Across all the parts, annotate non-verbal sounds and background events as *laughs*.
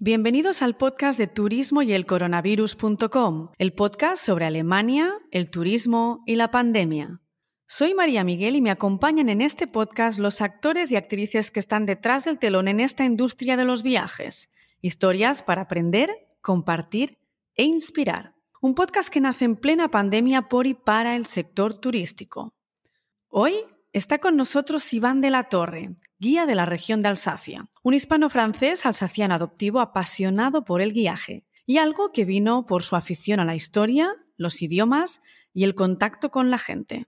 Bienvenidos al podcast de turismo y el coronavirus.com, el podcast sobre Alemania, el turismo y la pandemia. Soy María Miguel y me acompañan en este podcast los actores y actrices que están detrás del telón en esta industria de los viajes. Historias para aprender, compartir e inspirar. Un podcast que nace en plena pandemia por y para el sector turístico. Hoy está con nosotros Iván de la Torre, guía de la región de Alsacia, un hispano-francés alsaciano adoptivo apasionado por el guiaje y algo que vino por su afición a la historia, los idiomas y el contacto con la gente.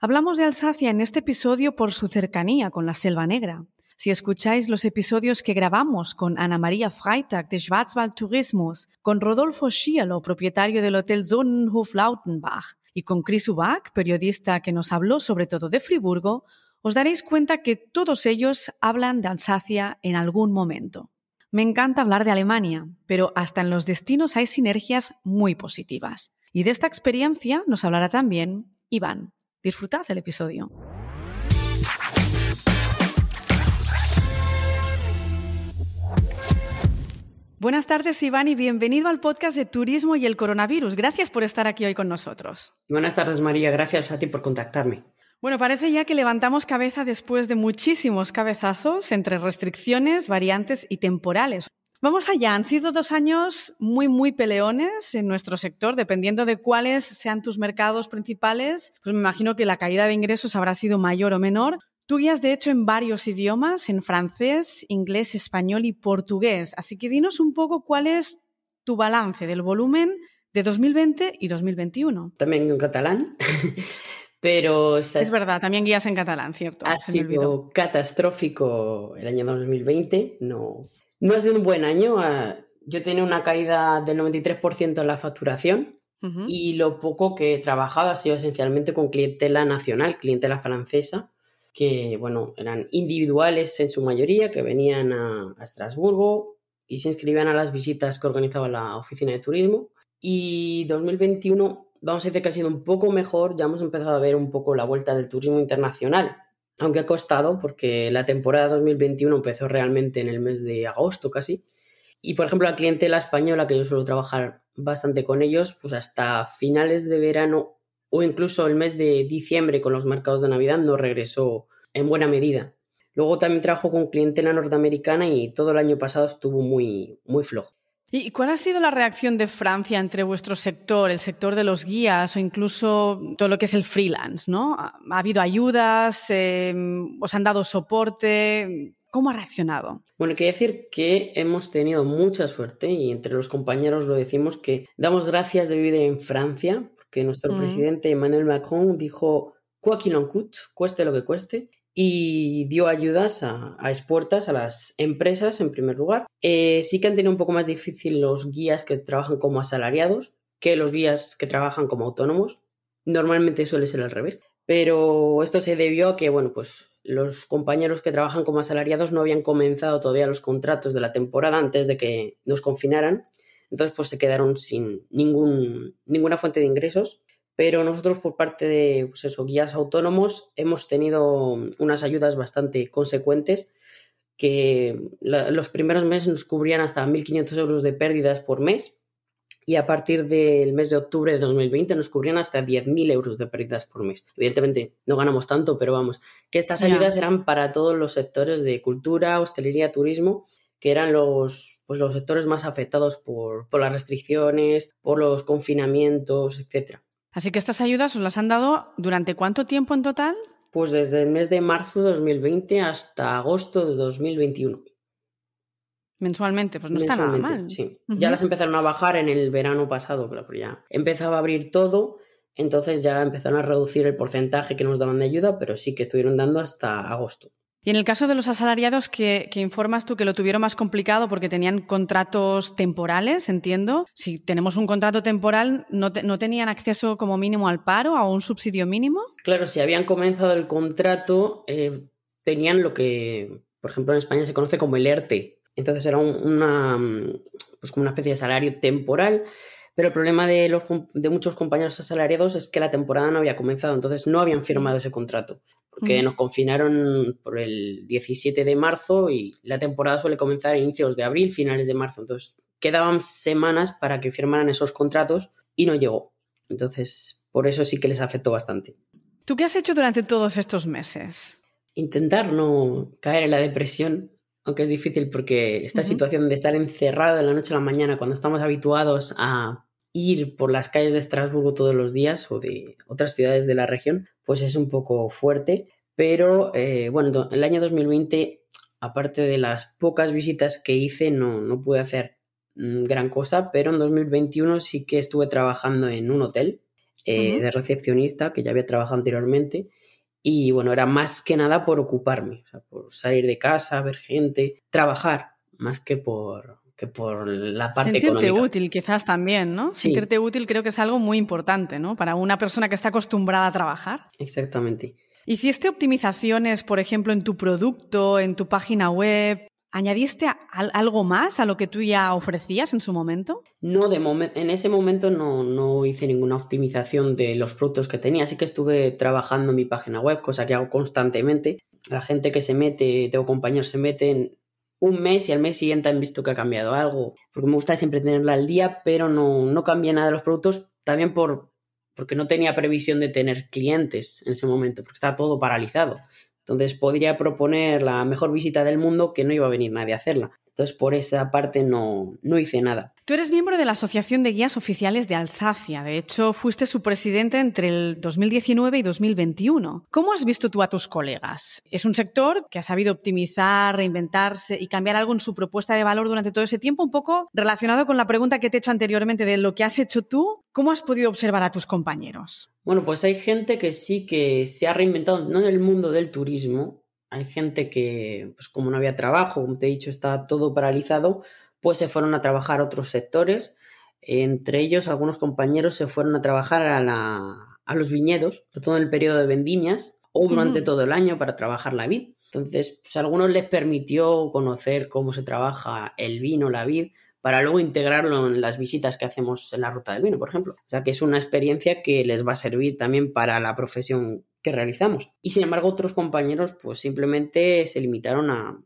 Hablamos de Alsacia en este episodio por su cercanía con la Selva Negra. Si escucháis los episodios que grabamos con Ana María Freitag de Schwarzwald Tourismus, con Rodolfo Schialo, propietario del Hotel Sonnenhof Lautenbach, y con Chris Ubach, periodista que nos habló sobre todo de Friburgo, os daréis cuenta que todos ellos hablan de Alsacia en algún momento. Me encanta hablar de Alemania, pero hasta en los destinos hay sinergias muy positivas. Y de esta experiencia nos hablará también Iván. Disfrutad el episodio. Buenas tardes, Iván, y bienvenido al podcast de Turismo y el Coronavirus. Gracias por estar aquí hoy con nosotros. Buenas tardes, María. Gracias a ti por contactarme. Bueno, parece ya que levantamos cabeza después de muchísimos cabezazos entre restricciones, variantes y temporales. Vamos allá, han sido dos años muy, muy peleones en nuestro sector, dependiendo de cuáles sean tus mercados principales, pues me imagino que la caída de ingresos habrá sido mayor o menor. Tú guías, de hecho, en varios idiomas, en francés, inglés, español y portugués. Así que dinos un poco cuál es tu balance del volumen de 2020 y 2021. También en catalán. *laughs* Pero es verdad, también guías en catalán, ¿cierto? Ha sido catastrófico el año 2020. No, no ha sido un buen año. Ah, yo tenía una caída del 93% en la facturación y lo poco que he trabajado ha sido esencialmente con clientela nacional, clientela francesa, que bueno, eran individuales en su mayoría, que venían a, a Estrasburgo y se inscribían a las visitas que organizaba la oficina de turismo. Y 2021 vamos a decir que ha sido un poco mejor, ya hemos empezado a ver un poco la vuelta del turismo internacional, aunque ha costado porque la temporada 2021 empezó realmente en el mes de agosto casi. Y por ejemplo, la clientela española, que yo suelo trabajar bastante con ellos, pues hasta finales de verano o incluso el mes de diciembre con los mercados de Navidad no regresó en buena medida. Luego también trabajo con clientela norteamericana y todo el año pasado estuvo muy, muy flojo. ¿Y cuál ha sido la reacción de Francia entre vuestro sector, el sector de los guías o incluso todo lo que es el freelance? ¿no? ¿Ha habido ayudas? Em, ¿Os han dado soporte? ¿Cómo ha reaccionado? Bueno, quiero decir que hemos tenido mucha suerte y entre los compañeros lo decimos que damos gracias de vivir en Francia, porque nuestro mm. presidente Emmanuel Macron dijo, quoi qu'il en coûte, cueste lo que cueste, y dio ayudas a, a expuertas a las empresas en primer lugar. Eh, sí que han tenido un poco más difícil los guías que trabajan como asalariados que los guías que trabajan como autónomos. Normalmente suele ser al revés. Pero esto se debió a que, bueno, pues los compañeros que trabajan como asalariados no habían comenzado todavía los contratos de la temporada antes de que nos confinaran. Entonces, pues se quedaron sin ningún, ninguna fuente de ingresos pero nosotros por parte de pues eso, guías autónomos hemos tenido unas ayudas bastante consecuentes que los primeros meses nos cubrían hasta 1.500 euros de pérdidas por mes y a partir del mes de octubre de 2020 nos cubrían hasta 10.000 euros de pérdidas por mes. Evidentemente no ganamos tanto, pero vamos, que estas ayudas eran para todos los sectores de cultura, hostelería, turismo, que eran los, pues los sectores más afectados por, por las restricciones, por los confinamientos, etcétera. Así que estas ayudas os las han dado durante cuánto tiempo en total? Pues desde el mes de marzo de 2020 hasta agosto de 2021. Mensualmente, pues no está nada mal. Sí. Ya las empezaron a bajar en el verano pasado, claro, pero ya empezaba a abrir todo, entonces ya empezaron a reducir el porcentaje que nos daban de ayuda, pero sí que estuvieron dando hasta agosto. Y en el caso de los asalariados, que, informas tú que lo tuvieron más complicado porque tenían contratos temporales, entiendo. Si tenemos un contrato temporal, ¿no, tenían acceso como mínimo al paro, a un subsidio mínimo? Claro, si habían comenzado el contrato, eh, tenían lo que, por ejemplo, en España se conoce como el ERTE. Entonces era una, pues como una especie de salario temporal Pero el problema de, los, de muchos compañeros asalariados es que la temporada no había comenzado, entonces no habían firmado ese contrato. Porque nos confinaron por el 17 de marzo y la temporada suele comenzar a inicios de abril, finales de marzo. Entonces quedaban semanas para que firmaran esos contratos y no llegó. Entonces, por eso sí que les afectó bastante. ¿Tú qué has hecho durante todos estos meses? Intentar no caer en la depresión, aunque es difícil porque esta situación de estar encerrado de la noche a la mañana cuando estamos habituados a ir por las calles de Estrasburgo todos los días o de otras ciudades de la región, pues es un poco fuerte. Pero eh, bueno, el año 2020, aparte de las pocas visitas que hice, no, no pude hacer mm, gran cosa, pero en 2021 sí que estuve trabajando en un hotel eh, de recepcionista, que ya había trabajado anteriormente. Y bueno, era más que nada por ocuparme, por salir de casa, ver gente, trabajar, más que por, que por la parte Sentirte útil quizás también, ¿no? Sentirte útil creo que es algo muy importante, ¿no? Para una persona que está acostumbrada a trabajar. Exactamente. ¿Hiciste optimizaciones, por ejemplo, en tu producto, en tu página web? ¿Añadiste algo más a lo que tú ya ofrecías en su momento? No, de en ese momento no, no, hice ninguna optimización de los productos que tenía, así que estuve trabajando en mi página web, cosa que hago constantemente. La gente que se mete, tengo compañeros, se meten un mes y al mes siguiente han visto que ha cambiado algo, porque me gusta siempre tenerla al día, pero no, no cambié nada de los productos, también por, porque no tenía previsión de tener clientes en ese momento, porque estaba todo paralizado. Entonces podría proponer la mejor visita del mundo que no iba a venir nadie a hacerla. Entonces, por esa parte no, no hice nada. Tú eres miembro de la Asociación de Guías Oficiales de Alsacia. De hecho, fuiste su presidente entre el 2019 y 2021. ¿Cómo has visto tú a tus colegas? Es un sector que ha sabido optimizar, reinventarse y cambiar algo en su propuesta de valor durante todo ese tiempo, un poco relacionado con la pregunta que te he hecho anteriormente de lo que has hecho tú. ¿Cómo has podido observar a tus compañeros? Bueno, pues hay gente que sí que se ha reinventado, no en el mundo del turismo, hay gente que, pues como no había trabajo, como te he dicho, está todo paralizado, pues se fueron a trabajar a otros sectores. Entre ellos, algunos compañeros se fueron a trabajar a, los viñedos, sobre todo en el periodo de vendimias o durante todo el año para trabajar la vid. Entonces, pues a algunos les permitió conocer cómo se trabaja el vino, la vid, para luego integrarlo en las visitas que hacemos en la ruta del vino, por ejemplo. O sea que es una experiencia que les va a servir también para la profesión que realizamos. Y sin embargo, otros compañeros pues simplemente se limitaron a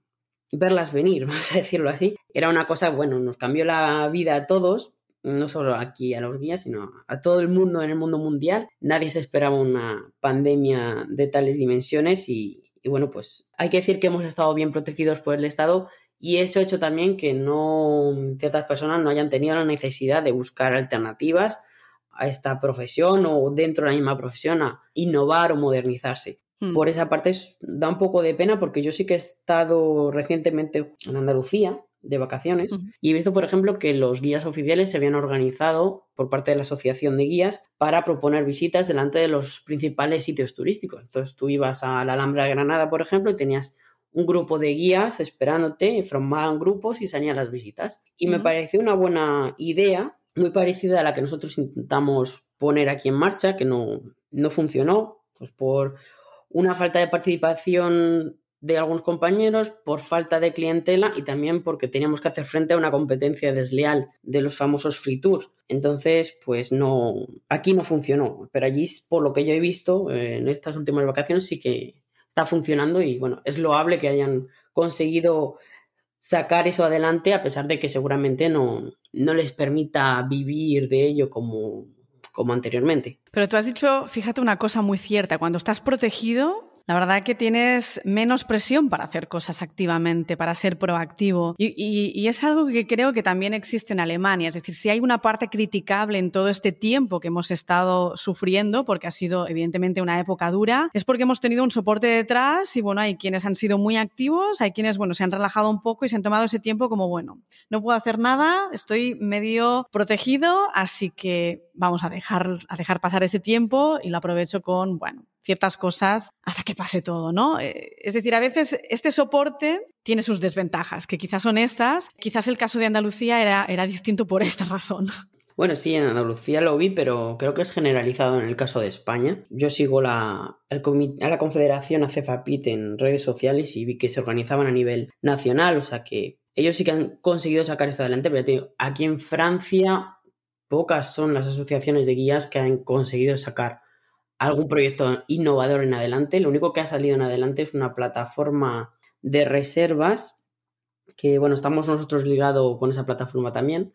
verlas venir, *laughs* vamos a decirlo así. Era una cosa, bueno, nos cambió la vida a todos, no solo aquí a los guías, sino a todo el mundo en el mundo mundial. Nadie se esperaba una pandemia de tales dimensiones y, bueno, pues hay que decir que hemos estado bien protegidos por el Estado y eso ha hecho también que no ciertas personas no hayan tenido la necesidad de buscar alternativas a esta profesión o dentro de la misma profesión a innovar o modernizarse. Hmm. Por esa parte da un poco de pena porque yo sí que he estado recientemente en Andalucía de vacaciones y he visto, por ejemplo, que los guías oficiales se habían organizado por parte de la Asociación de Guías para proponer visitas delante de los principales sitios turísticos. Entonces tú ibas a la Alhambra de Granada, por ejemplo, y tenías un grupo de guías esperándote, formaban grupos y salían las visitas. Y me pareció una buena idea muy parecida a la que nosotros intentamos poner aquí en marcha, que no, no funcionó, pues por una falta de participación de algunos compañeros, por falta de clientela y también porque teníamos que hacer frente a una competencia desleal de los famosos free tours. Entonces, pues no, aquí no funcionó, pero allí, por lo que yo he visto en estas últimas vacaciones, sí que está funcionando y bueno, es loable que hayan conseguido sacar eso adelante a pesar de que seguramente no, no les permita vivir de ello como, como anteriormente. Pero tú has dicho, fíjate una cosa muy cierta, cuando estás protegido, la verdad que tienes menos presión para hacer cosas activamente, para ser proactivo. Y, es algo que creo que también existe en Alemania. Es decir, si hay una parte criticable en todo este tiempo que hemos estado sufriendo, porque ha sido evidentemente una época dura, es porque hemos tenido un soporte detrás y bueno, hay quienes han sido muy activos, hay quienes, bueno, se han relajado un poco y se han tomado ese tiempo como, bueno, no puedo hacer nada, estoy medio protegido, así que vamos a dejar, a dejar pasar ese tiempo y lo aprovecho con, bueno, ciertas cosas hasta que pase todo, ¿no? Eh, es decir, a veces este soporte tiene sus desventajas, que quizás son estas. Quizás el caso de Andalucía era, era distinto por esta *laughs* razón. Bueno, sí, en Andalucía lo vi, pero creo que es generalizado en el caso de España. Yo sigo la, a la Confederación ACEFAPIT en redes sociales y vi que se organizaban a nivel nacional, o sea que ellos sí que han conseguido sacar esto adelante, pero aquí en Francia pocas son las asociaciones de guías que han conseguido sacar algún proyecto innovador en adelante. Lo único que ha salido en adelante es una plataforma de reservas que, bueno, estamos nosotros ligados con esa plataforma también.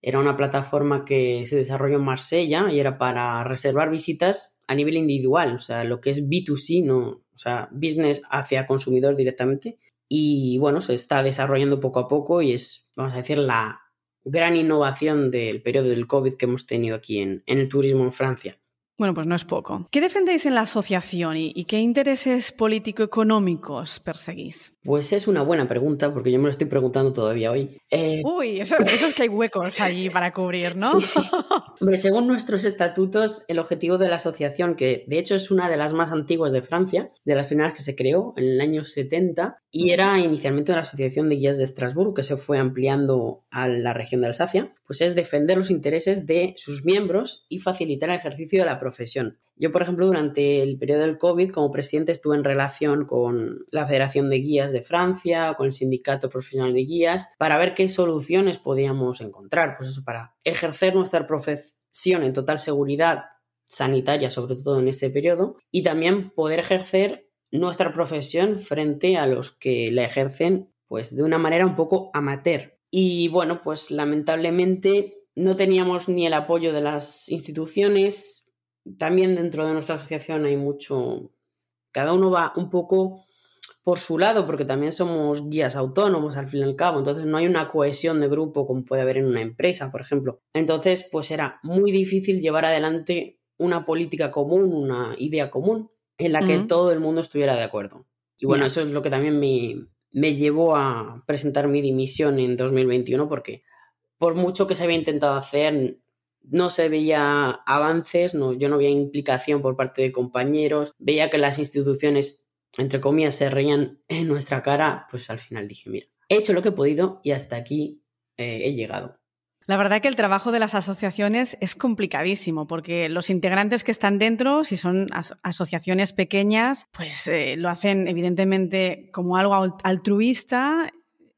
Era una plataforma que se desarrolló en Marsella y era para reservar visitas a nivel individual, o sea, lo que es B2C, no, o sea, business hacia consumidor directamente. Y bueno, se está desarrollando poco a poco y es, vamos a decir, la gran innovación del periodo del COVID que hemos tenido aquí en, en el turismo en Francia. Bueno, pues no es poco. ¿Qué defendéis en la asociación y, qué intereses político-económicos perseguís? Pues es una buena pregunta, porque yo me lo estoy preguntando todavía hoy. Eh, Uy, eso, es que hay huecos allí para cubrir, ¿no? Sí, según nuestros estatutos, el objetivo de la asociación, que de hecho es una de las más antiguas de Francia, de las primeras que se creó en el año 70, y era inicialmente una asociación de guías de Estrasburgo que se fue ampliando a la región de Alsacia, pues es defender los intereses de sus miembros y facilitar el ejercicio de la profesión. Yo, por ejemplo, durante el periodo del COVID, como presidente, estuve en relación con la Federación de Guías de Francia, con el Sindicato Profesional de Guías, para ver qué soluciones podíamos encontrar, pues eso, para ejercer nuestra profesión en total seguridad sanitaria, sobre todo en ese periodo, y también poder ejercer nuestra profesión frente a los que la ejercen pues de una manera un poco amateur. Y bueno, pues lamentablemente no teníamos ni el apoyo de las instituciones. También dentro de nuestra asociación hay mucho, cada uno va un poco por su lado, porque también somos guías autónomos al fin y al cabo, entonces no hay una cohesión de grupo como puede haber en una empresa, por ejemplo. Entonces, pues era muy difícil llevar adelante una política común, una idea común en la que todo el mundo estuviera de acuerdo. Y bueno, eso es lo que también me, me llevó a presentar mi dimisión en 2021 porque por mucho que se había intentado hacer, no se veía avances, no, yo no veía implicación por parte de compañeros, veía que las instituciones, entre comillas, se reían en nuestra cara, pues al final dije, mira, he hecho lo que he podido y hasta aquí eh, he llegado. La verdad que el trabajo de las asociaciones es complicadísimo porque los integrantes que están dentro, si son asociaciones pequeñas, pues eh, lo hacen evidentemente como algo altruista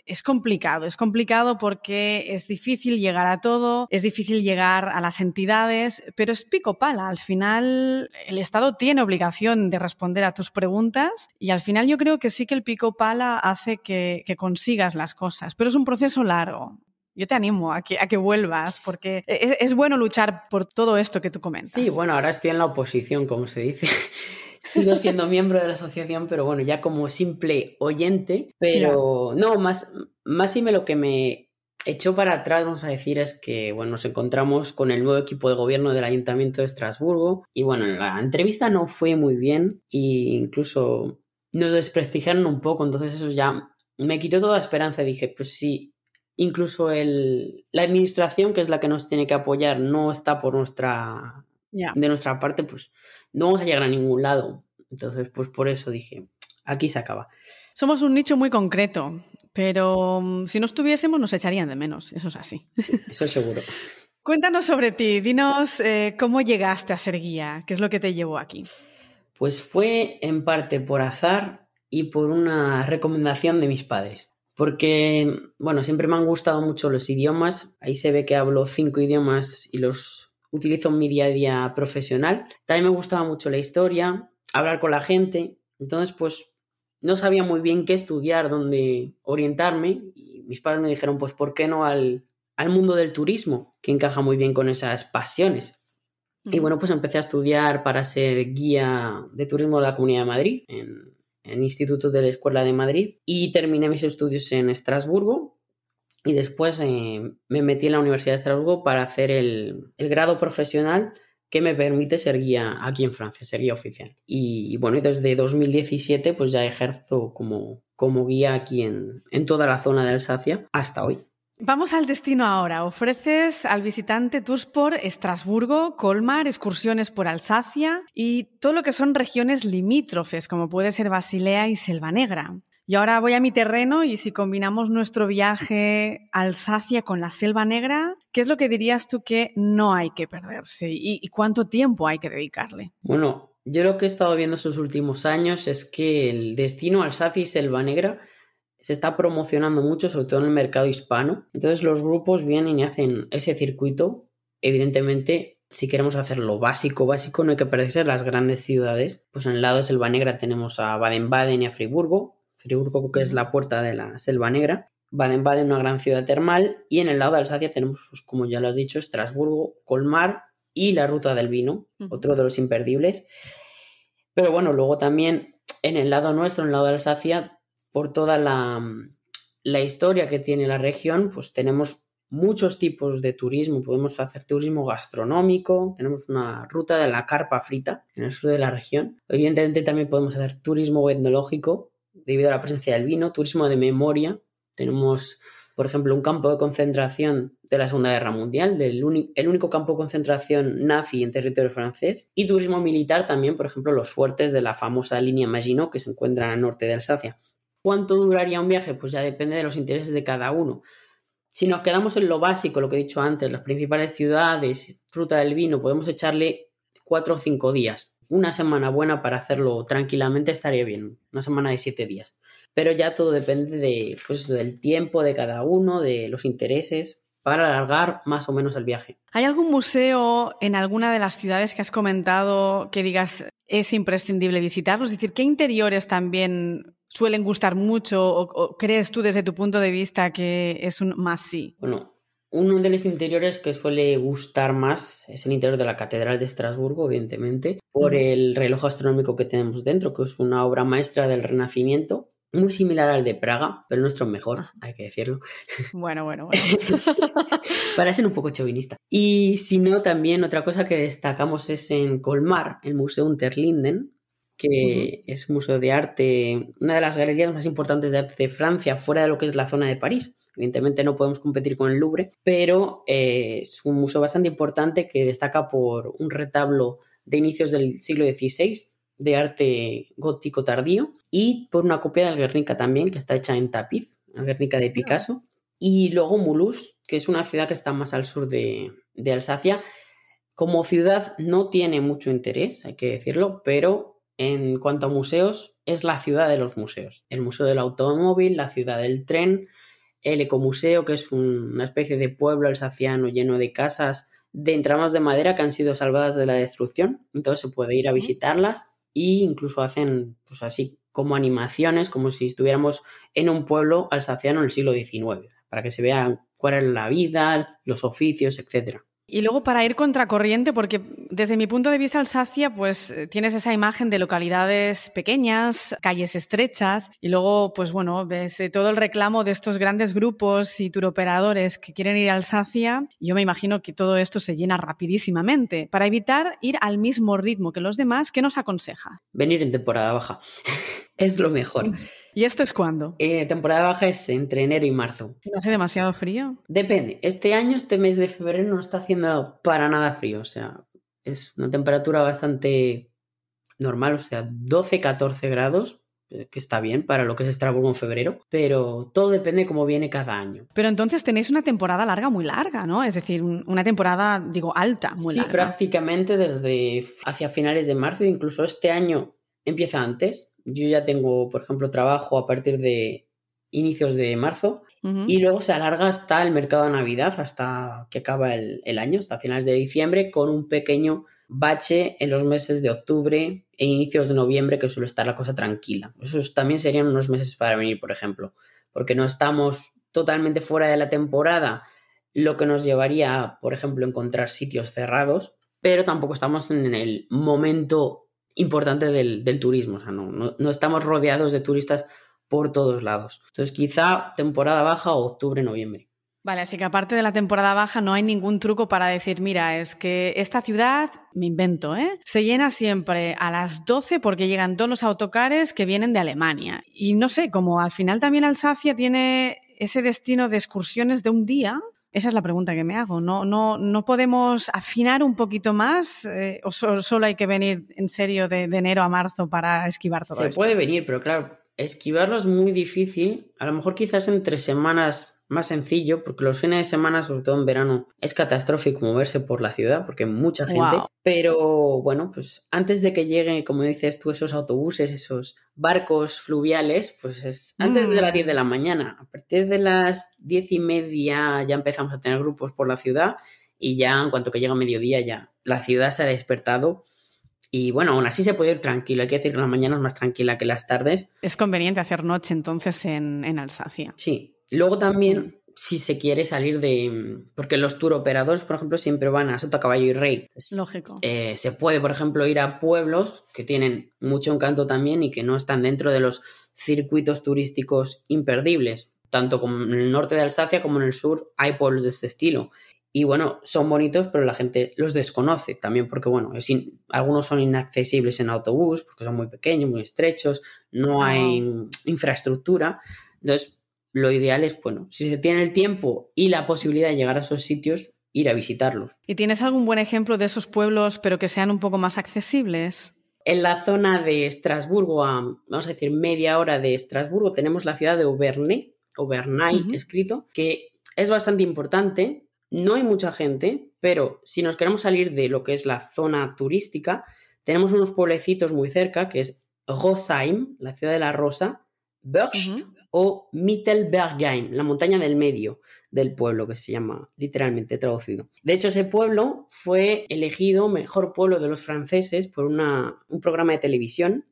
es complicado, es complicado porque es difícil llegar a todo, es difícil llegar a las entidades, pero es pico pala. Al final, el Estado tiene obligación de responder a tus preguntas y al final yo creo que sí que el pico pala hace que consigas las cosas, pero es un proceso largo yo te animo a que, a que vuelvas, porque es, bueno luchar por todo esto que tú comentas. Sí, bueno, ahora estoy en la oposición, como se dice. Sigo siendo miembro de la asociación, pero bueno, ya como simple oyente. Pero no, más, más y me lo que me echó para atrás, vamos a decir, es que bueno, nos encontramos con el nuevo equipo de gobierno del Ayuntamiento de Estrasburgo. Y bueno, la entrevista no fue muy bien e incluso nos desprestigiaron un poco. Entonces, eso ya me quitó toda esperanza. Dije, pues sí, incluso el, la administración, que es la que nos tiene que apoyar, no está por nuestra, de nuestra parte, pues no vamos a llegar a ningún lado. Entonces, pues por eso dije, aquí se acaba. Somos un nicho muy concreto, pero mm, si no estuviésemos nos echarían de menos, eso es así. eso es seguro. *laughs* Cuéntanos sobre ti, dinos eh, cómo llegaste a ser guía, qué es lo que te llevó aquí. Pues fue en parte por azar y por una recomendación de mis padres porque, bueno, siempre me han gustado mucho los idiomas. Ahí se ve que hablo cinco idiomas y los utilizo en mi día a día profesional. También me gustaba mucho la historia, hablar con la gente. Entonces, pues, no sabía muy bien qué estudiar, dónde orientarme. Y mis padres me dijeron, pues, ¿por qué no al, al mundo del turismo? Que encaja muy bien con esas pasiones. Y bueno, pues empecé a estudiar para ser guía de turismo de la Comunidad de Madrid en en Instituto de la Escuela de Madrid y terminé mis estudios en Estrasburgo y después eh, me metí en la Universidad de Estrasburgo para hacer el, grado profesional que me permite ser guía aquí en Francia, ser guía oficial. Y, bueno, desde 2017 pues ya ejerzo como, como guía aquí en, en toda la zona de Alsacia hasta hoy. Vamos al destino ahora. Ofreces al visitante tours por Estrasburgo, Colmar, excursiones por Alsacia y todo lo que son regiones limítrofes, como puede ser Basilea y Selva Negra. Y ahora voy a mi terreno y si combinamos nuestro viaje a Alsacia con la Selva Negra, ¿qué es lo que dirías tú que no hay que perderse y, cuánto tiempo hay que dedicarle? Bueno, yo lo que he estado viendo estos últimos años es que el destino Alsacia y Selva Negra se está promocionando mucho, sobre todo en el mercado hispano. Entonces los grupos vienen y hacen ese circuito evidentemente, si queremos hacer lo básico, básico, no hay que perderse las grandes ciudades. Pues en el lado de Selva Negra tenemos a Baden-Baden y a Friburgo. Friburgo que es la puerta de la Selva Negra. Baden-Baden, una gran ciudad termal. Y en el lado de Alsacia tenemos, pues, como ya lo has dicho, Estrasburgo, Colmar y la Ruta del Vino, otro de los imperdibles. Pero bueno, luego también en el lado nuestro, en el lado de Alsacia, por toda la, la historia que tiene la región, pues tenemos muchos tipos de turismo. Podemos hacer turismo gastronómico, tenemos una ruta de la carpa frita en el sur de la región. Evidentemente también podemos hacer turismo etnológico debido a la presencia del vino, turismo de memoria. Tenemos, por ejemplo, un campo de concentración de la Segunda Guerra Mundial, el único campo de concentración nazi en territorio francés. Y turismo militar también, por ejemplo, los fuertes de la famosa línea Maginot que se encuentran al norte de Alsacia. ¿Cuánto duraría un viaje? Pues ya depende de los intereses de cada uno. Si nos quedamos en lo básico, lo que he dicho antes, las principales ciudades, ruta del vino, podemos echarle cuatro o cinco días. Una semana buena para hacerlo tranquilamente estaría bien, una semana de siete días. Pero ya todo depende de, pues, del tiempo de cada uno, de los intereses, para alargar más o menos el viaje. ¿Hay algún museo en alguna de las ciudades que has comentado que digas es imprescindible visitarlo? Es decir, ¿qué interiores también suelen gustar mucho o, crees tú desde tu punto de vista que es un más sí? Bueno, uno de los interiores que suele gustar más es el interior de la Catedral de Estrasburgo, evidentemente, por el reloj astronómico que tenemos dentro, que es una obra maestra del Renacimiento, muy similar al de Praga, pero nuestro mejor, ah. hay que decirlo. *laughs* Bueno, bueno, bueno. *laughs* Para ser un poco chauvinista. Y si no, también otra cosa que destacamos es en Colmar, el Museo Unterlinden, que es un museo de arte, una de las galerías más importantes de arte de Francia, fuera de lo que es la zona de París. Evidentemente no podemos competir con el Louvre, pero eh, es un museo bastante importante que destaca por un retablo de inicios del siglo XVI de arte gótico tardío y por una copia del Guernica también, que está hecha en tapiz, el Guernica de Picasso. Y luego Mulhouse, que es una ciudad que está más al sur de, de Alsacia. Como ciudad no tiene mucho interés, hay que decirlo, pero en cuanto a museos, es la ciudad de los museos. El Museo del Automóvil, la ciudad del tren, el Ecomuseo, que es una especie de pueblo alsaciano lleno de casas de entramados de madera que han sido salvadas de la destrucción. Entonces se puede ir a visitarlas e incluso hacen, pues así, como animaciones, como si estuviéramos en un pueblo alsaciano en el siglo XIX, para que se vea cuál es la vida, los oficios, etcétera. Y luego para ir contracorriente, porque desde mi punto de vista Alsacia, pues eh, tienes esa imagen de localidades pequeñas, calles estrechas, y luego, pues bueno, ves eh, todo el reclamo de estos grandes grupos y turoperadores que quieren ir a Alsacia. Yo me imagino que todo esto se llena rapidísimamente. Para evitar ir al mismo ritmo que los demás, ¿qué nos aconseja? Venir en temporada baja. *laughs* es lo mejor. ¿Y esto es cuándo? Eh, temporada baja es entre enero y marzo. ¿No hace demasiado frío? Depende. Este año, este mes de febrero, no está haciendo para nada frío. O sea, es una temperatura bastante normal, o sea, 12-14 grados, eh, que está bien para lo que es Estrasburgo en febrero, pero todo depende de cómo viene cada año. Pero entonces tenéis una temporada larga muy larga, ¿no? Es decir, una temporada, digo, alta, muy larga. Sí, prácticamente desde hacia finales de marzo, incluso este año empieza antes, yo ya tengo, por ejemplo, trabajo a partir de inicios de marzo y luego se alarga hasta el mercado de Navidad, hasta que acaba el, año, hasta finales de diciembre, con un pequeño bache en los meses de octubre e inicios de noviembre, que suele estar la cosa tranquila. Esos también serían unos meses para venir, por ejemplo, porque no estamos totalmente fuera de la temporada, lo que nos llevaría, por ejemplo, a encontrar sitios cerrados, pero tampoco estamos en el momento importante del, turismo. O sea, no, no, estamos rodeados de turistas por todos lados. Entonces, quizá temporada baja o octubre, noviembre. Vale, así que aparte de la temporada baja no hay ningún truco para decir, mira, es que esta ciudad, me invento, ¿eh? se llena siempre a las 12 porque llegan todos los autocares que vienen de Alemania. Y no sé, como al final también Alsacia tiene ese destino de excursiones de un día, esa es la pregunta que me hago. ¿No, no, no podemos afinar un poquito más eh, o solo hay que venir en serio de, enero a marzo para esquivar todo Se puede venir, pero claro, esquivarlo es muy difícil. A lo mejor quizás en tres semanas más sencillo, porque los fines de semana, sobre todo en verano, es catastrófico moverse por la ciudad, porque hay mucha gente. Pero bueno, pues antes de que lleguen, como dices tú, esos autobuses, esos barcos fluviales, pues es antes de las 10 mm. de la mañana. A partir de las 10 y media ya empezamos a tener grupos por la ciudad y ya en cuanto que llega mediodía ya la ciudad se ha despertado y bueno, aún así se puede ir tranquilo. Hay que decir que la mañana es más tranquila que las tardes. Es conveniente hacer noche entonces en, en Alsacia. Sí. Luego también, si se quiere salir de. Porque los tour operadores, por ejemplo, siempre van a Sota, Caballo y Rey. Lógico. Eh, se puede, por ejemplo, ir a pueblos que tienen mucho encanto también y que no están dentro de los circuitos turísticos imperdibles. Tanto como en el norte de Alsacia como en el sur hay pueblos de este estilo. Y bueno, son bonitos, pero la gente los desconoce también porque, bueno, algunos son inaccesibles en autobús porque son muy pequeños, muy estrechos, no hay infraestructura. Entonces, lo ideal es, bueno, si se tiene el tiempo y la posibilidad de llegar a esos sitios, ir a visitarlos. ¿Y tienes algún buen ejemplo de esos pueblos, pero que sean un poco más accesibles? En la zona de Estrasburgo, a, vamos a decir, media hora de Estrasburgo, tenemos la ciudad de Auvernay, Auvernay escrito, que es bastante importante no hay mucha gente, pero si nos queremos salir de lo que es la zona turística, tenemos unos pueblecitos muy cerca, que es Rosheim, la ciudad de la rosa, Bercht o Mittelbergheim, la montaña del medio del pueblo, que se llama literalmente traducido. De hecho, ese pueblo fue elegido mejor pueblo de los franceses por un programa de televisión,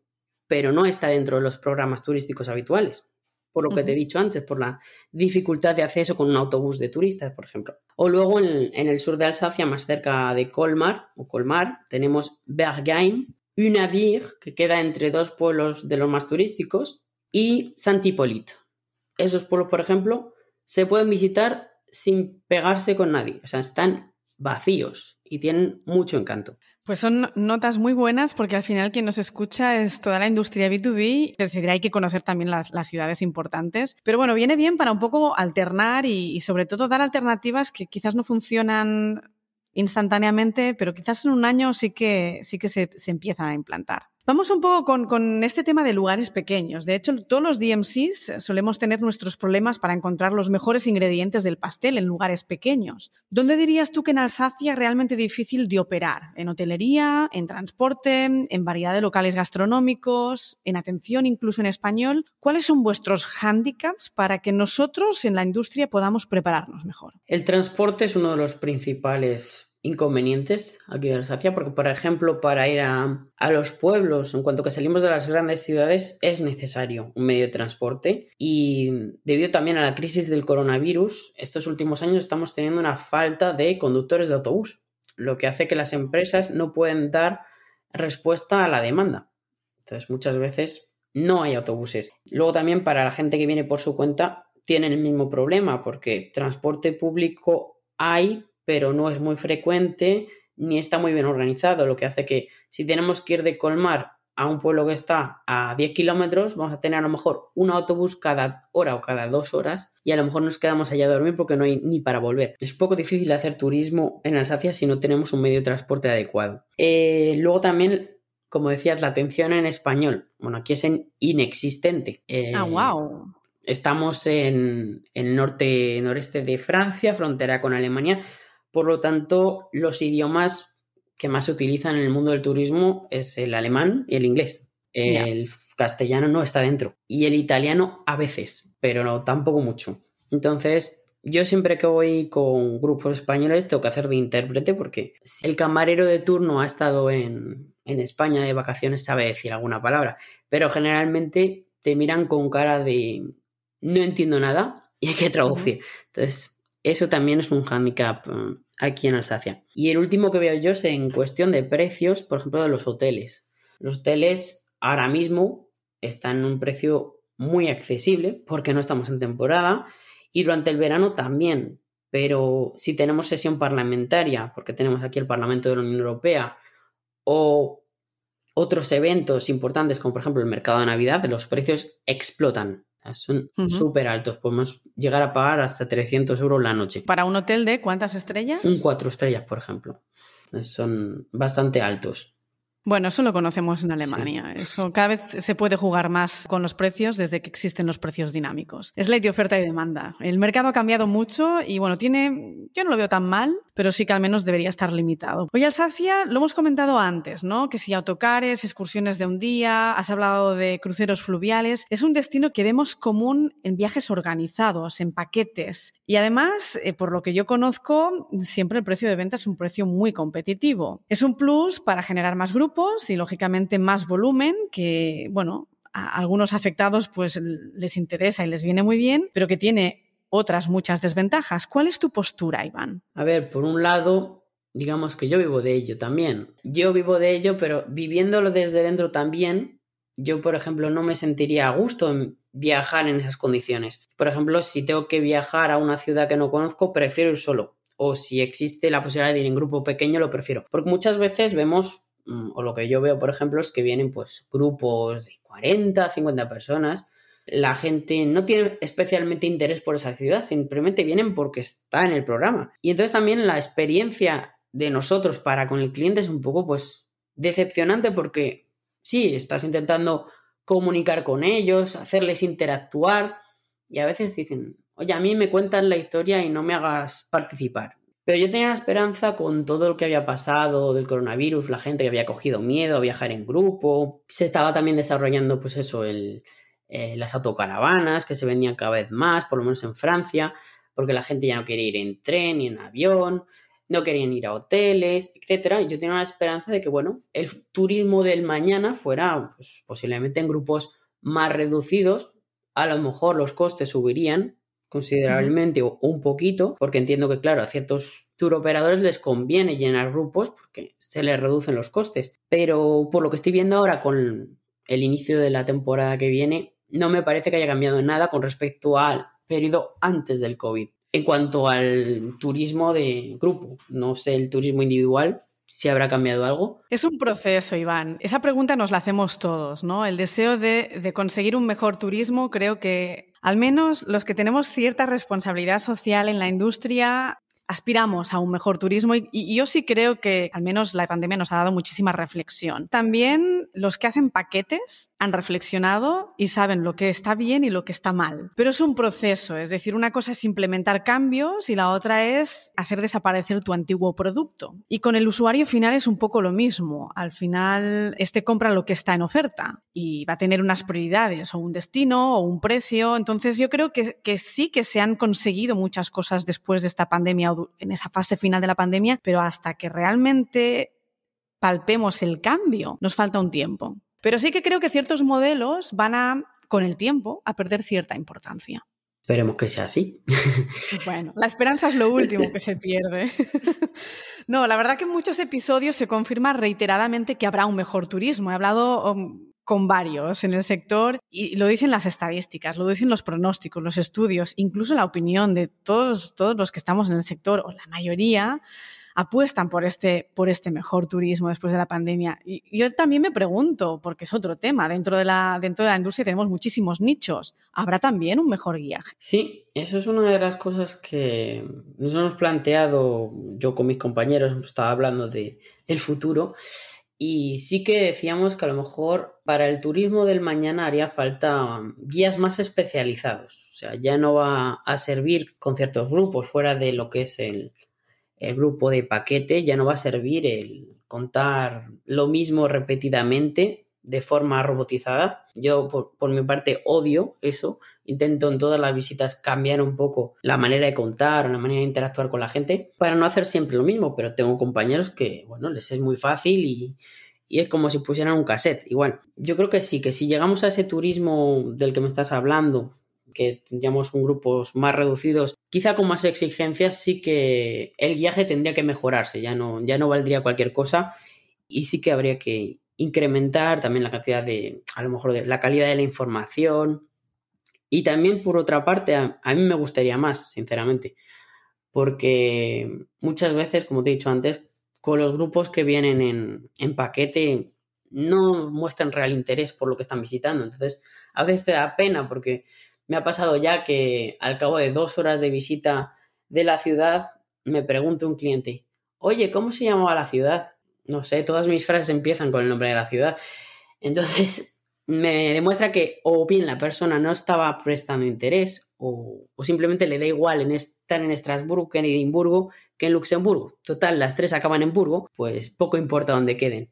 pero no está dentro de los programas turísticos habituales por lo que te he dicho antes, por la dificultad de acceso con un autobús de turistas, por ejemplo. O luego en, el sur de Alsacia, más cerca de Colmar, o Colmar, tenemos Bergheim, Unavir, que queda entre dos pueblos de los más turísticos, y Saint-Hippolyte. Esos pueblos, por ejemplo, se pueden visitar sin pegarse con nadie, o sea, están vacíos y tienen mucho encanto. Pues son notas muy buenas porque al final quien nos escucha es toda la industria B2B, es decir, hay que conocer también las, ciudades importantes. Pero bueno, viene bien para un poco alternar y, y sobre todo dar alternativas que quizás no funcionan instantáneamente, pero quizás en un año sí que, sí que se, se empiezan a implantar. Vamos un poco con, este tema de lugares pequeños. De hecho, todos los DMCs solemos tener nuestros problemas para encontrar los mejores ingredientes del pastel en lugares pequeños. ¿Dónde dirías tú que en Alsacia es realmente difícil de operar? ¿En hotelería, en transporte, en variedad de locales gastronómicos, en atención incluso en español? ¿Cuáles son vuestros hándicaps para que nosotros en la industria podamos prepararnos mejor? El transporte es uno de los principales inconvenientes aquí de Alsacia, porque por ejemplo para ir a, los pueblos, en cuanto que salimos de las grandes ciudades, es necesario un medio de transporte y debido también a la crisis del coronavirus, estos últimos años estamos teniendo una falta de conductores de autobús, lo que hace que las empresas no pueden dar respuesta a la demanda. Entonces muchas veces no hay autobuses. Luego también para la gente que viene por su cuenta tienen el mismo problema porque transporte público hay, pero no es muy frecuente ni está muy bien organizado, lo que hace que si tenemos que ir de Colmar a un pueblo que está a 10 kilómetros, vamos a tener a lo mejor un autobús cada hora o cada dos horas y a lo mejor nos quedamos allá a dormir porque no hay ni para volver. Es un poco difícil hacer turismo en Alsacia si no tenemos un medio de transporte adecuado. Eh, luego también, como decías, la atención en español. Bueno, aquí es en inexistente. ah, wow. Eh, estamos en el norte, noreste de Francia, frontera con Alemania por lo tanto, los idiomas que más se utilizan en el mundo del turismo es el alemán y el inglés. El castellano no está dentro. Y el italiano a veces, pero no, tampoco mucho. Entonces, yo siempre que voy con grupos españoles tengo que hacer de intérprete porque si el camarero de turno ha estado en, en España de vacaciones sabe decir alguna palabra, pero generalmente te miran con cara de no entiendo nada y hay que traducir. Entonces, eso también es un hándicap mm, aquí en Alsacia. Y el último que veo yo es en cuestión de precios, por ejemplo, de los hoteles. Los hoteles ahora mismo están en un precio muy accesible porque no estamos en temporada y durante el verano también. Pero si tenemos sesión parlamentaria, porque tenemos aquí el Parlamento de la Unión Europea, o otros eventos importantes como por ejemplo el mercado de Navidad, los precios explotan. Son súper altos, podemos llegar a pagar hasta 300 euros la noche. ¿Para un hotel de cuántas estrellas? Un cuatro estrellas, por ejemplo. Son bastante altos. Bueno, eso lo conocemos en Alemania. Eso cada vez se puede jugar más con los precios desde que existen los precios dinámicos. Es ley de oferta y demanda. El mercado ha cambiado mucho y bueno, tiene, yo no lo veo tan mal, pero sí que al menos debería estar limitado. Hoy Alsacia lo hemos comentado antes, ¿no? Que si autocares, excursiones de un día, has hablado de cruceros fluviales, es un destino que vemos común en viajes organizados, en paquetes Y además, eh, por lo que yo conozco, siempre el precio de venta es un precio muy competitivo. Es un plus para generar más grupos y, lógicamente, más volumen que, bueno, a algunos afectados pues les interesa y les viene muy bien, pero que tiene otras muchas desventajas. ¿Cuál es tu postura, Iván? A ver, por un lado, digamos que yo vivo de ello también. Yo vivo de ello, pero viviéndolo desde dentro también, yo, por ejemplo, no me sentiría a gusto en viajar en esas condiciones. Por ejemplo, si tengo que viajar a una ciudad que no conozco, prefiero ir solo. O si existe la posibilidad de ir en grupo pequeño, lo prefiero. Porque muchas veces vemos, mm, o lo que yo veo, por ejemplo, es que vienen pues grupos de 40, 50 personas la gente no tiene especialmente interés por esa ciudad, simplemente vienen porque está en el programa. Y entonces también la experiencia de nosotros para con el cliente es un poco pues decepcionante porque sí, estás intentando comunicar con ellos, hacerles interactuar y a veces dicen, oye, a mí me cuentan la historia y no me hagas participar. Pero yo tenía esperanza con todo lo que había pasado del coronavirus, la gente que había cogido miedo a viajar en grupo, se estaba también desarrollando pues eso, el, eh, las autocaravanas que se vendían cada vez más, por lo menos en Francia, porque la gente ya no quería ir en tren ni en avión, no querían ir a hoteles, etcétera. Y yo tenía la esperanza de que, bueno, el turismo del mañana fuera pues, posiblemente en grupos más reducidos. A lo mejor los costes subirían considerablemente o un poquito, porque entiendo que, claro, a ciertos tour operadores les conviene llenar grupos porque se les reducen los costes. Pero por lo que estoy viendo ahora con el inicio de la temporada que viene, no me parece que haya cambiado nada con respecto al periodo antes del COVID. En cuanto al turismo de grupo, no sé el turismo individual, si habrá cambiado algo. Es un proceso, Iván. Esa pregunta nos la hacemos todos, ¿no? El deseo de, de, conseguir un mejor turismo, creo que al menos los que tenemos cierta responsabilidad social en la industria aspiramos a un mejor turismo y, yo sí creo que al menos la pandemia nos ha dado muchísima reflexión. También los que hacen paquetes han reflexionado y saben lo que está bien y lo que está mal. Pero es un proceso, es decir, una cosa es implementar cambios y la otra es hacer desaparecer tu antiguo producto. Y con el usuario final es un poco lo mismo. Al final, este compra lo que está en oferta y va a tener unas prioridades o un destino o un precio. Entonces yo creo que, sí que se han conseguido muchas cosas después de esta pandemia en esa fase final de la pandemia, pero hasta que realmente palpemos el cambio, nos falta un tiempo. Pero sí que creo que ciertos modelos van a, con el tiempo, a perder cierta importancia. Esperemos que sea así. *laughs* Bueno, la esperanza es lo último que se pierde. *laughs* No, la verdad que en muchos episodios se confirma reiteradamente que habrá un mejor turismo. He hablado um, con varios en el sector y lo dicen las estadísticas, lo dicen los pronósticos, los estudios, incluso la opinión de todos, todos los que estamos en el sector o la mayoría apuestan por este, por este mejor turismo después de la pandemia. Y yo también me pregunto, porque es otro tema, dentro de, la, dentro de la industria tenemos muchísimos nichos, ¿habrá también un mejor guiaje? Sí, eso es una de las cosas que nos hemos planteado, yo con mis compañeros estaba hablando de, futuro y sí que decíamos que a lo mejor para el turismo del mañana haría falta guías más especializados. O sea, ya no va a servir con ciertos grupos fuera de lo que es el, el grupo de paquete, ya no va a servir el contar lo mismo repetidamente de forma robotizada. Yo, por, mi parte, odio eso. Intento en todas las visitas cambiar un poco la manera de contar, la manera de interactuar con la gente, para no hacer siempre lo mismo. Pero tengo compañeros que, bueno, les es muy fácil y, y es como si pusieran un cassette. Igual, yo creo que sí, que si llegamos a ese turismo del que me estás hablando, que tendríamos un grupos más reducidos, quizá con más exigencias, sí que el viaje tendría que mejorarse, ya no, ya no valdría cualquier cosa y sí que habría que incrementar también la cantidad de, a lo mejor, de la calidad de la información. Y también, por otra parte, a, mí me gustaría más, sinceramente, porque muchas veces, como te he dicho antes, con los grupos que vienen en, en paquete no muestran real interés por lo que están visitando. Entonces, a veces te da pena porque me ha pasado ya que al cabo de dos horas de visita de la ciudad, me pregunta un cliente, oye, ¿cómo se llamaba la ciudad? no sé, todas mis frases empiezan con el nombre de la ciudad. Entonces, me demuestra que o bien la persona no estaba prestando interés o, simplemente le da igual en estar en Estrasburgo que en Edimburgo que en Luxemburgo. Total, las tres acaban en Burgo, pues poco importa dónde queden.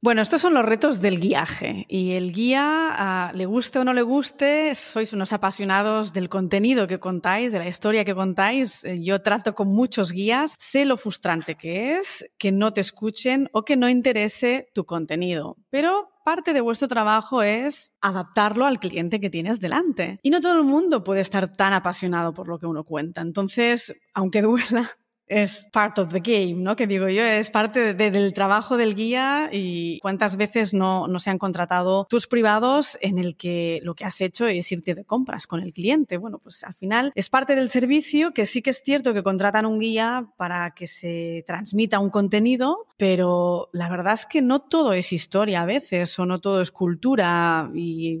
Bueno, estos son los retos del guiaje y el guía, ah, le guste o no le guste, sois unos apasionados del contenido que contáis, de la historia que contáis. Eh, yo trato con muchos guías, sé lo frustrante que es que no te escuchen o que no interese tu contenido, pero parte de vuestro trabajo es adaptarlo al cliente que tienes delante. Y no todo el mundo puede estar tan apasionado por lo que uno cuenta. Entonces, aunque duela, es part of the game, ¿no? Que digo yo, es parte del trabajo del guía y cuántas veces no, no, se han contratado tus privados en el que lo que has hecho es irte de compras con el cliente. Bueno, pues al final es parte del servicio que sí que es cierto que contratan un guía para que se transmita un contenido, pero la verdad es que no todo es historia a veces o no todo es cultura y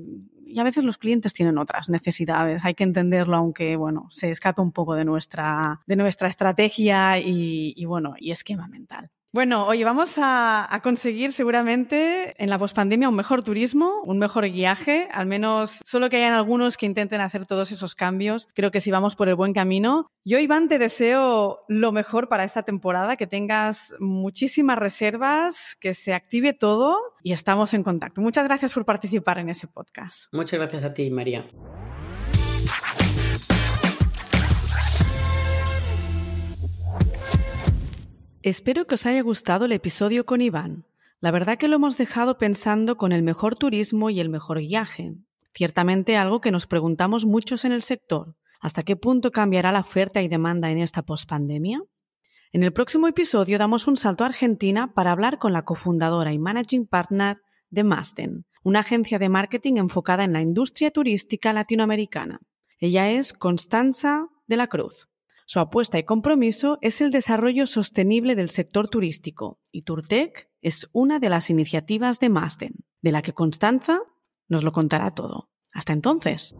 y a veces los clientes tienen otras necesidades. Hay que entenderlo, aunque bueno, se escape un poco de nuestra, de nuestra estrategia y, y bueno, y esquema mental. Bueno, hoy vamos a, conseguir seguramente en la pospandemia un mejor turismo, un mejor guiaje, al menos solo que hayan algunos que intenten hacer todos esos cambios. Creo que si vamos por el buen camino. Yo, Iván, te deseo lo mejor para esta temporada, que tengas muchísimas reservas, que se active todo y estamos en contacto. Muchas gracias por participar en ese podcast. Muchas gracias a ti, María. Espero que os haya gustado el episodio con Iván. La verdad que lo hemos dejado pensando con el mejor turismo y el mejor viaje. Ciertamente algo que nos preguntamos muchos en el sector. ¿Hasta qué punto cambiará la oferta y demanda en esta pospandemia? En el próximo episodio damos un salto a Argentina para hablar con la cofundadora y managing partner de Masten, una agencia de marketing enfocada en la industria turística latinoamericana. Ella es Constanza de la Cruz. Su apuesta y compromiso es el desarrollo sostenible del sector turístico y Turtec es una de las iniciativas de Masten, de la que Constanza nos lo contará todo. Hasta entonces.